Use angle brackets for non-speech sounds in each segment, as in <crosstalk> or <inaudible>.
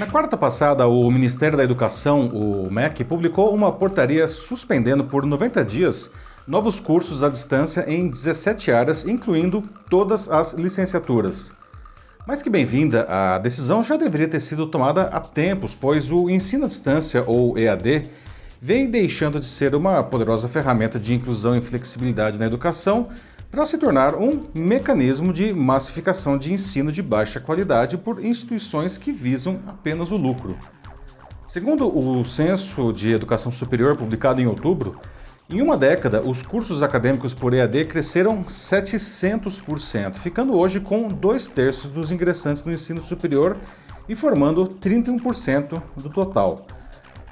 Na quarta passada, o Ministério da Educação, o MEC, publicou uma portaria suspendendo por 90 dias novos cursos à distância em 17 áreas, incluindo todas as licenciaturas. Mais que bem-vinda, a decisão já deveria ter sido tomada há tempos, pois o ensino à distância, ou EAD, vem deixando de ser uma poderosa ferramenta de inclusão e flexibilidade na educação para se tornar um mecanismo de massificação de ensino de baixa qualidade por instituições que visam apenas o lucro. Segundo o Censo de Educação Superior publicado em outubro, em uma década, os cursos acadêmicos por EAD cresceram 700%, ficando hoje com dois terços dos ingressantes no ensino superior e formando 31% do total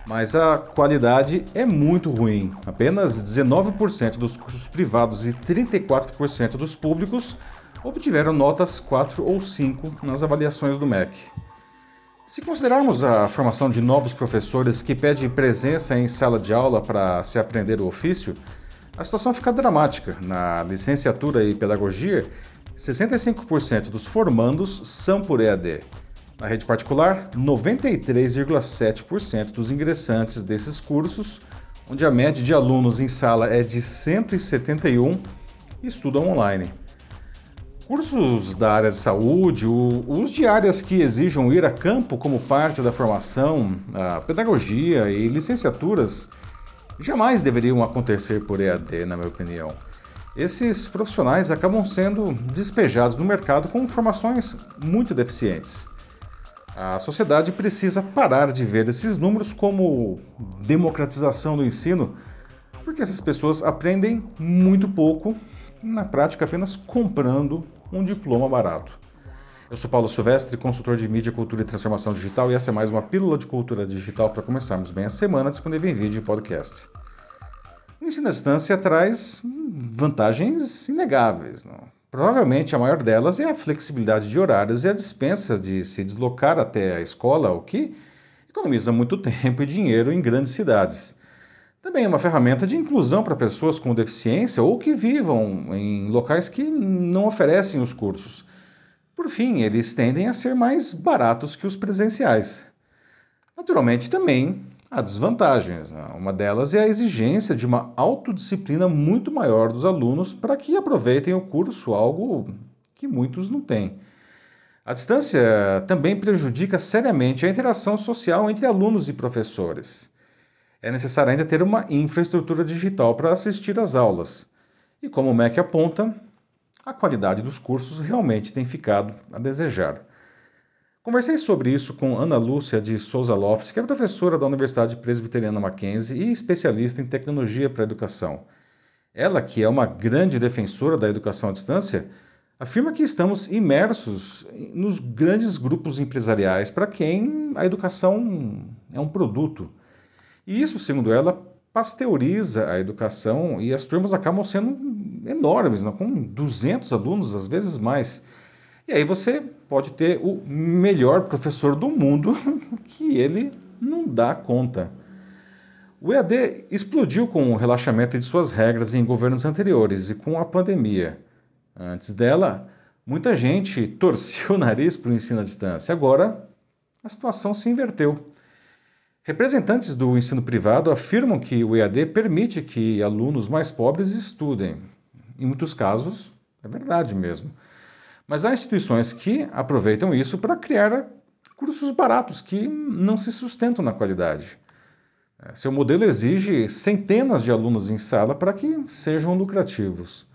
mas a qualidade é muito ruim. Apenas 19% dos cursos privados e 34% dos públicos obtiveram notas 4 ou 5 nas avaliações do MEC. Se considerarmos a formação de novos professores que pede presença em sala de aula para se aprender o ofício, a situação fica dramática. Na licenciatura e pedagogia, 65% dos formandos são por EAD. Na rede particular, 93,7% dos ingressantes desses cursos, onde a média de alunos em sala é de 171, estudam online. Cursos da área de saúde, os de áreas que exijam ir a campo como parte da formação, a pedagogia e licenciaturas, jamais deveriam acontecer por EAD, na minha opinião. Esses profissionais acabam sendo despejados no mercado com formações muito deficientes. A sociedade precisa parar de ver esses números como democratização do ensino, porque essas pessoas aprendem muito pouco, na prática apenas comprando um diploma barato. Eu sou Paulo Silvestre, consultor de mídia, cultura e transformação digital, e essa é mais uma pílula de cultura digital para começarmos bem a semana, disponível em vídeo e podcast. O ensino à distância traz vantagens inegáveis. Não? Provavelmente a maior delas é a flexibilidade de horários e a dispensa de se deslocar até a escola, o que economiza muito <laughs> tempo e dinheiro em grandes cidades. Também é uma ferramenta de inclusão para pessoas com deficiência ou que vivam em locais que não oferecem os cursos. Por fim, eles tendem a ser mais baratos que os presenciais. Naturalmente, também Há desvantagens. Né? Uma delas é a exigência de uma autodisciplina muito maior dos alunos para que aproveitem o curso, algo que muitos não têm. A distância também prejudica seriamente a interação social entre alunos e professores. É necessário ainda ter uma infraestrutura digital para assistir às aulas. E como o MEC aponta, a qualidade dos cursos realmente tem ficado a desejar. Conversei sobre isso com Ana Lúcia de Souza Lopes, que é professora da Universidade Presbiteriana Mackenzie e especialista em tecnologia para a educação. Ela, que é uma grande defensora da educação à distância, afirma que estamos imersos nos grandes grupos empresariais para quem a educação é um produto. E isso, segundo ela, pasteuriza a educação e as turmas acabam sendo enormes, com 200 alunos, às vezes mais. E aí você pode ter o melhor professor do mundo <laughs> que ele não dá conta. O EAD explodiu com o relaxamento de suas regras em governos anteriores e com a pandemia. Antes dela, muita gente <laughs> torcia o nariz para o ensino à distância. Agora, a situação se inverteu. Representantes do ensino privado afirmam que o EAD permite que alunos mais pobres estudem. Em muitos casos, é verdade mesmo. Mas há instituições que aproveitam isso para criar cursos baratos que não se sustentam na qualidade. É, seu modelo exige centenas de alunos em sala para que sejam lucrativos.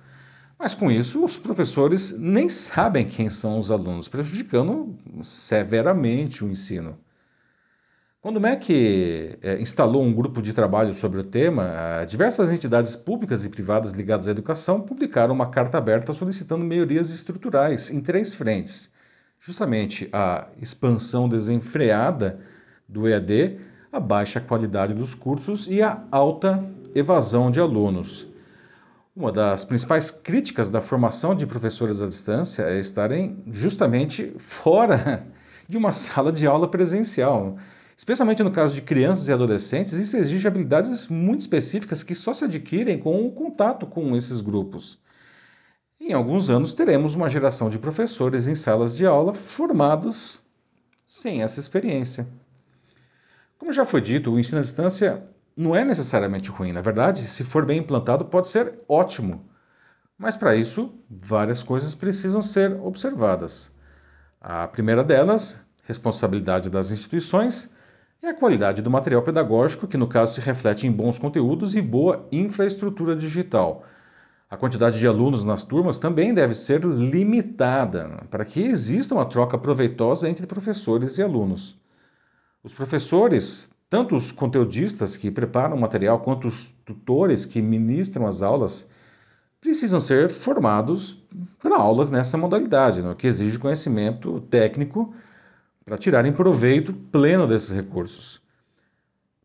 Mas com isso, os professores nem sabem quem são os alunos, prejudicando severamente o ensino. Quando o MEC é, instalou um grupo de trabalho sobre o tema, diversas entidades públicas e privadas ligadas à educação publicaram uma carta aberta solicitando melhorias estruturais em três frentes: justamente a expansão desenfreada do EAD, a baixa qualidade dos cursos e a alta evasão de alunos. Uma das principais críticas da formação de professores à distância é estarem justamente fora de uma sala de aula presencial. Especialmente no caso de crianças e adolescentes, isso exige habilidades muito específicas que só se adquirem com o contato com esses grupos. Em alguns anos teremos uma geração de professores em salas de aula formados sem essa experiência. Como já foi dito, o ensino à distância não é necessariamente ruim. Na verdade, se for bem implantado, pode ser ótimo. Mas para isso, várias coisas precisam ser observadas. A primeira delas, responsabilidade das instituições, é a qualidade do material pedagógico, que no caso se reflete em bons conteúdos e boa infraestrutura digital. A quantidade de alunos nas turmas também deve ser limitada para que exista uma troca proveitosa entre professores e alunos. Os professores, tanto os conteudistas que preparam o material quanto os tutores que ministram as aulas, precisam ser formados para aulas nessa modalidade, no que exige conhecimento técnico para tirarem proveito pleno desses recursos.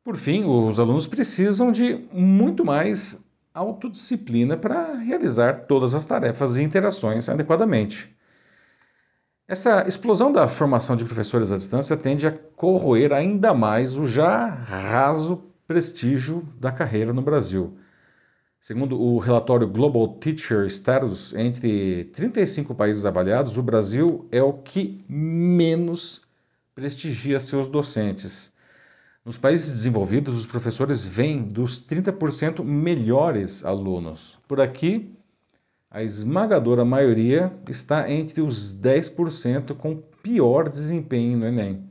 Por fim, os alunos precisam de muito mais autodisciplina para realizar todas as tarefas e interações adequadamente. Essa explosão da formação de professores à distância tende a corroer ainda mais o já raso prestígio da carreira no Brasil. Segundo o relatório Global Teacher Status, entre 35 países avaliados, o Brasil é o que menos prestigia seus docentes. Nos países desenvolvidos, os professores vêm dos 30% melhores alunos. Por aqui, a esmagadora maioria está entre os 10% com pior desempenho no Enem.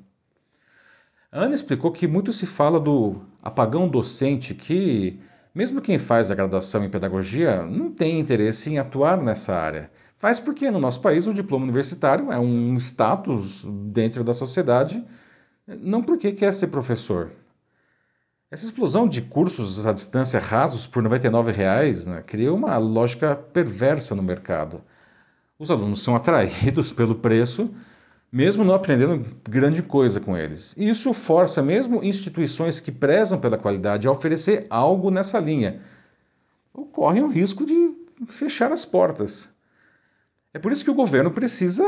A Ana explicou que muito se fala do apagão docente, que, mesmo quem faz a graduação em pedagogia, não tem interesse em atuar nessa área. Faz porque no nosso país o diploma universitário é um status dentro da sociedade, não porque quer ser professor. Essa explosão de cursos à distância rasos por R$ 99,00 né, cria uma lógica perversa no mercado. Os alunos são atraídos <laughs> pelo preço, mesmo não aprendendo grande coisa com eles. E isso força mesmo instituições que prezam pela qualidade a oferecer algo nessa linha. Correm o risco de fechar as portas. É por isso que o governo precisa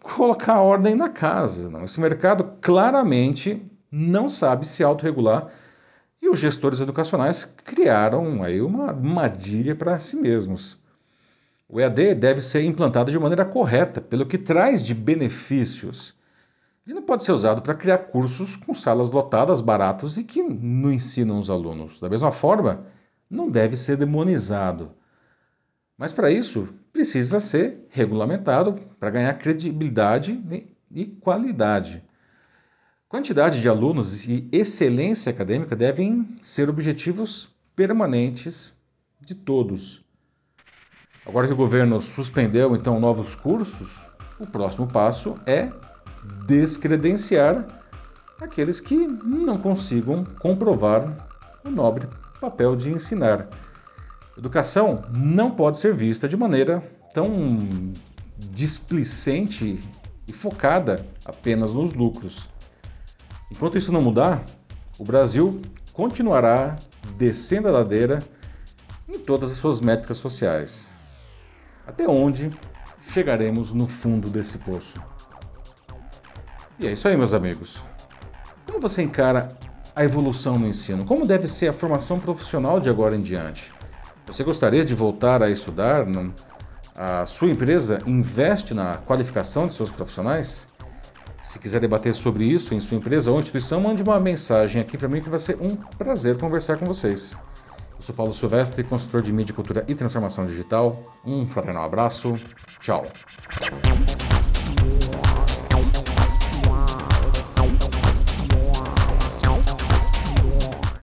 colocar ordem na casa. Não? Esse mercado claramente não sabe se autorregular e os gestores educacionais criaram aí uma armadilha para si mesmos. O EAD deve ser implantado de maneira correta, pelo que traz de benefícios. E não pode ser usado para criar cursos com salas lotadas, baratos e que não ensinam os alunos. Da mesma forma, não deve ser demonizado. Mas para isso, precisa ser regulamentado para ganhar credibilidade e qualidade. Quantidade de alunos e excelência acadêmica devem ser objetivos permanentes de todos. Agora que o governo suspendeu então novos cursos, o próximo passo é descredenciar aqueles que não consigam comprovar o nobre papel de ensinar. Educação não pode ser vista de maneira tão displicente e focada apenas nos lucros. Enquanto isso não mudar, o Brasil continuará descendo a ladeira em todas as suas métricas sociais. Até onde chegaremos no fundo desse poço? E é isso aí, meus amigos. Como você encara a evolução no ensino? Como deve ser a formação profissional de agora em diante? Você gostaria de voltar a estudar? A sua empresa investe na qualificação de seus profissionais? Se quiser debater sobre isso em sua empresa ou instituição, mande uma mensagem aqui para mim que vai ser um prazer conversar com vocês. Eu sou Paulo Silvestre, consultor de mídia, cultura e transformação digital. Um fraternal abraço. Tchau.